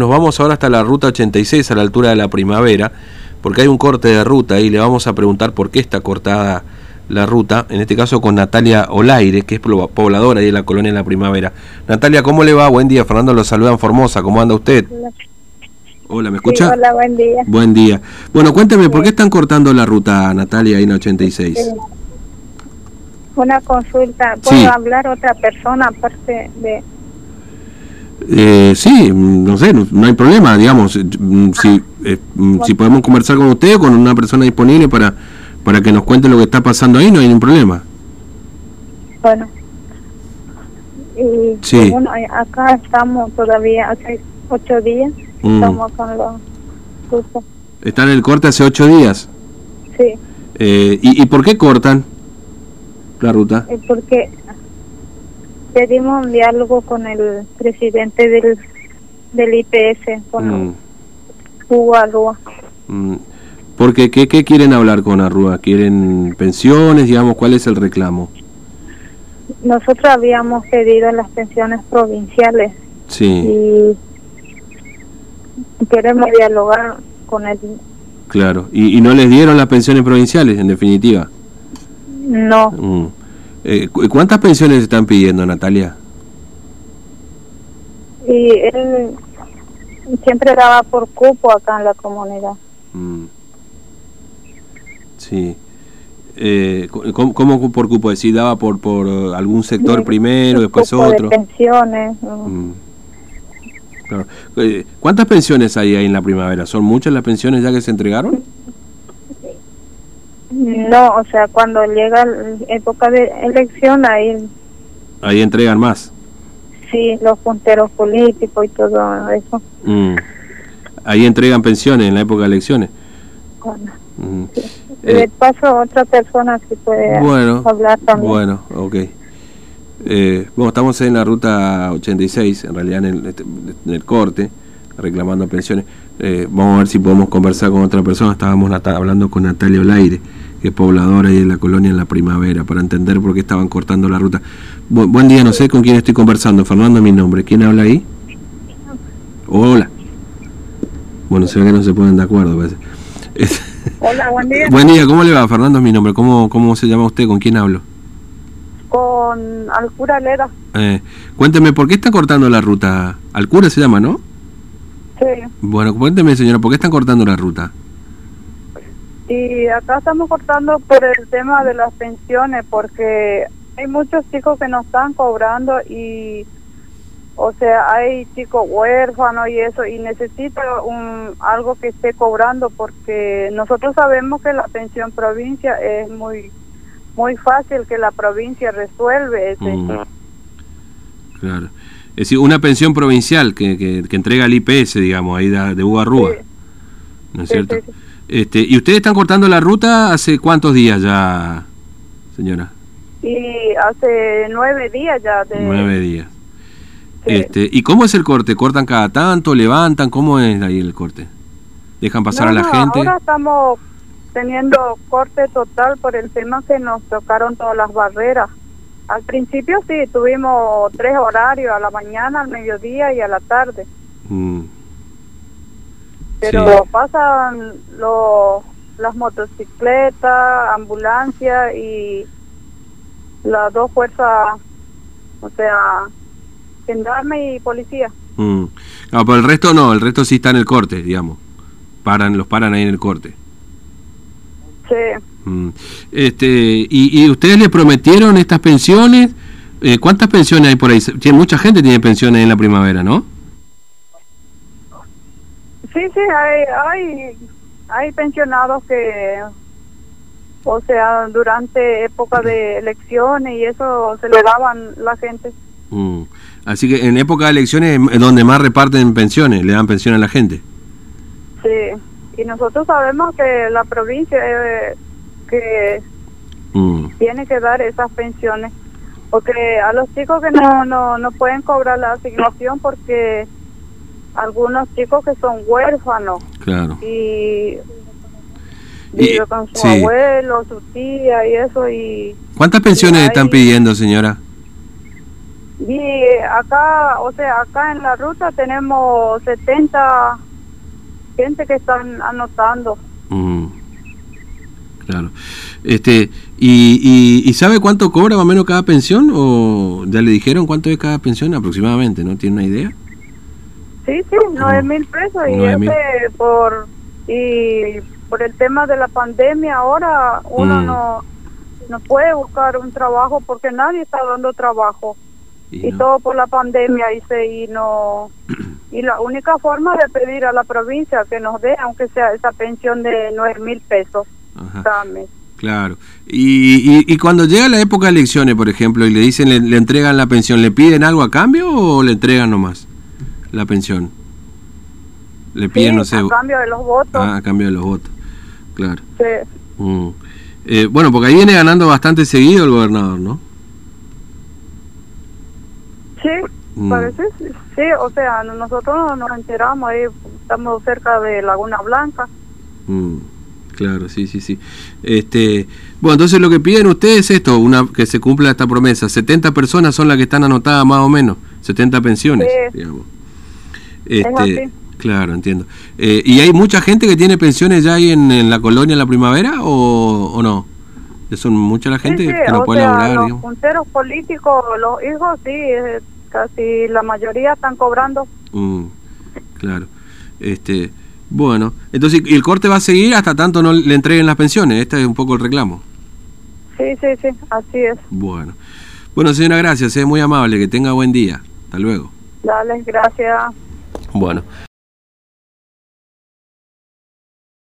Nos vamos ahora hasta la ruta 86 a la altura de la primavera, porque hay un corte de ruta y le vamos a preguntar por qué está cortada la ruta, en este caso con Natalia Olaire, que es pobladora ahí de la colonia de la primavera. Natalia, ¿cómo le va? Buen día, Fernando lo saluda en Formosa, ¿cómo anda usted? Hola, ¿me escucha? hola, buen día. Buen día. Bueno, cuénteme, ¿por qué están cortando la ruta, Natalia, ahí en 86? Una consulta, ¿puedo hablar otra persona aparte de eh, sí, no sé, no, hay problema, digamos, eh, si, eh, si podemos conversar con usted o con una persona disponible para, para que nos cuente lo que está pasando ahí, no hay ningún problema. Bueno, y sí. bueno, acá estamos todavía hace ocho días, mm. estamos con los ¿Está en el corte hace ocho días? Sí. Eh, ¿y, ¿Y por qué cortan la ruta? Porque pedimos un diálogo con el presidente del, del IPS, con mm. Hugo Arrua. Mm. Porque, ¿qué, ¿qué quieren hablar con Arrua? ¿Quieren pensiones? Digamos, ¿cuál es el reclamo? Nosotros habíamos pedido las pensiones provinciales. Sí. Y queremos dialogar con él. Claro. ¿Y, y no les dieron las pensiones provinciales, en definitiva? No. Mm. Eh, ¿Cuántas pensiones están pidiendo, Natalia? Y él siempre daba por cupo acá en la comunidad. Mm. Sí. Eh, ¿cómo, por cupo? ¿Decir, daba por, por algún sector primero, después otro? De pensiones. Mm. Eh, ¿Cuántas pensiones hay ahí en la primavera? ¿Son muchas las pensiones ya que se entregaron? No, o sea, cuando llega la época de elección, ahí... Ahí entregan más. Sí, los punteros políticos y todo eso. Mm. Ahí entregan pensiones en la época de elecciones. Bueno. Mm. Eh, paso a otra persona que puede hablar también. Bueno, ok. Eh, bueno, estamos en la ruta 86, en realidad en el, este, en el corte, reclamando pensiones. Eh, vamos a ver si podemos conversar con otra persona. Estábamos hablando con Natalia Olaire que es pobladora ahí en la colonia en la primavera, para entender por qué estaban cortando la ruta. buen día, no sé con quién estoy conversando. Fernando mi nombre. ¿Quién habla ahí? Hola. Bueno, se ve que no se ponen de acuerdo. Hola, buen día. Buen día, ¿cómo le va? Fernando es mi nombre. ¿Cómo, ¿Cómo se llama usted? ¿Con quién hablo? Con Alcura Leda. Eh, cuénteme, ¿por qué están cortando la ruta? Alcura se llama, ¿no? Sí. Bueno, cuénteme, señora, ¿por qué están cortando la ruta? Y acá estamos cortando por el tema de las pensiones, porque hay muchos chicos que no están cobrando y, o sea, hay chicos huérfanos y eso, y necesito un, algo que esté cobrando, porque nosotros sabemos que la pensión provincia es muy muy fácil que la provincia resuelve ese. Mm. Claro. Es decir, una pensión provincial que, que, entrega el IPS, digamos, ahí de, de Ugarrúa. ¿No es cierto? Este, ¿Y ustedes están cortando la ruta hace cuántos días ya, señora? Y hace nueve días ya. Nueve días. Este, ¿Y cómo es el corte? ¿Cortan cada tanto? ¿Levantan? ¿Cómo es ahí el corte? ¿Dejan pasar a la gente? Ahora estamos teniendo corte total por el tema que nos tocaron todas las barreras. Al principio sí, tuvimos tres horarios, a la mañana, al mediodía y a la tarde. Mm. Pero pasan los, las motocicletas, ambulancias y las dos fuerzas, o sea, gendarme y policía. Mm. No, pero el resto no, el resto sí está en el corte, digamos. Paran, los paran ahí en el corte. Sí. Mm. Este, y, ¿Y ustedes le prometieron estas pensiones? Eh, ¿Cuántas pensiones hay por ahí? Mucha gente tiene pensiones en la primavera, ¿no? Sí, sí, hay, hay, hay pensionados que, o sea, durante época de elecciones y eso se le daban la gente. Mm. Así que en época de elecciones es donde más reparten pensiones, le dan pensión a la gente. Sí, y nosotros sabemos que la provincia eh, que mm. tiene que dar esas pensiones, porque a los chicos que no, no, no pueden cobrar la asignación porque algunos chicos que son huérfanos. Claro. Y vive con su abuelo, su tía y eso y... ¿Cuántas pensiones están pidiendo, señora? Y acá, o sea, acá en la ruta tenemos 70 gente que están anotando. Mm, claro. Este, y, y, sabe cuánto cobra más o menos cada pensión? ¿O ya le dijeron cuánto es cada pensión aproximadamente? ¿No tiene una idea? Sí, sí, nueve mil pesos. Y ese por, y por el tema de la pandemia ahora uno mm. no, no puede buscar un trabajo porque nadie está dando trabajo. Y, todo por la pandemia y, se, y no y la única forma de pedir a la provincia que nos dé aunque sea esa pensión de nueve mil pesos cada mes Claro. Y, y, cuando llega la época de elecciones, por ejemplo, y le dicen, le, entregan la pensión, ¿le piden algo a cambio o le entregan nomás la pensión? Le piden, no sé. A cambio de los votos. Ah, a cambio de los votos. Claro. Sí. Mm. Eh, bueno, porque ahí viene ganando bastante seguido el gobernador, ¿no? Sí, mm. parece, sí, o sea, nosotros nos enteramos, ahí estamos cerca de Laguna Blanca. Mm. Claro, sí, sí, sí. Este, bueno, entonces lo que piden ustedes es esto, una que se cumpla esta promesa. 70 personas son las que están anotadas más o menos, 70 pensiones, digamos. Este, claro, entiendo. Eh, ¿Y hay mucha gente que tiene pensiones ya ahí en, la colonia en la primavera o, o no? ¿Son mucha la gente que no puede sea, Los punteros políticos, los hijos, sí, casi la mayoría están cobrando. Mm, claro. Este, bueno, entonces, ¿y el corte va a seguir hasta tanto no le entreguen las pensiones? Este es un poco el reclamo. Sí, sí, sí, así es. Bueno. Bueno, señora, gracias, es muy amable, que tenga buen día. Hasta luego. Dale, gracias. Bueno.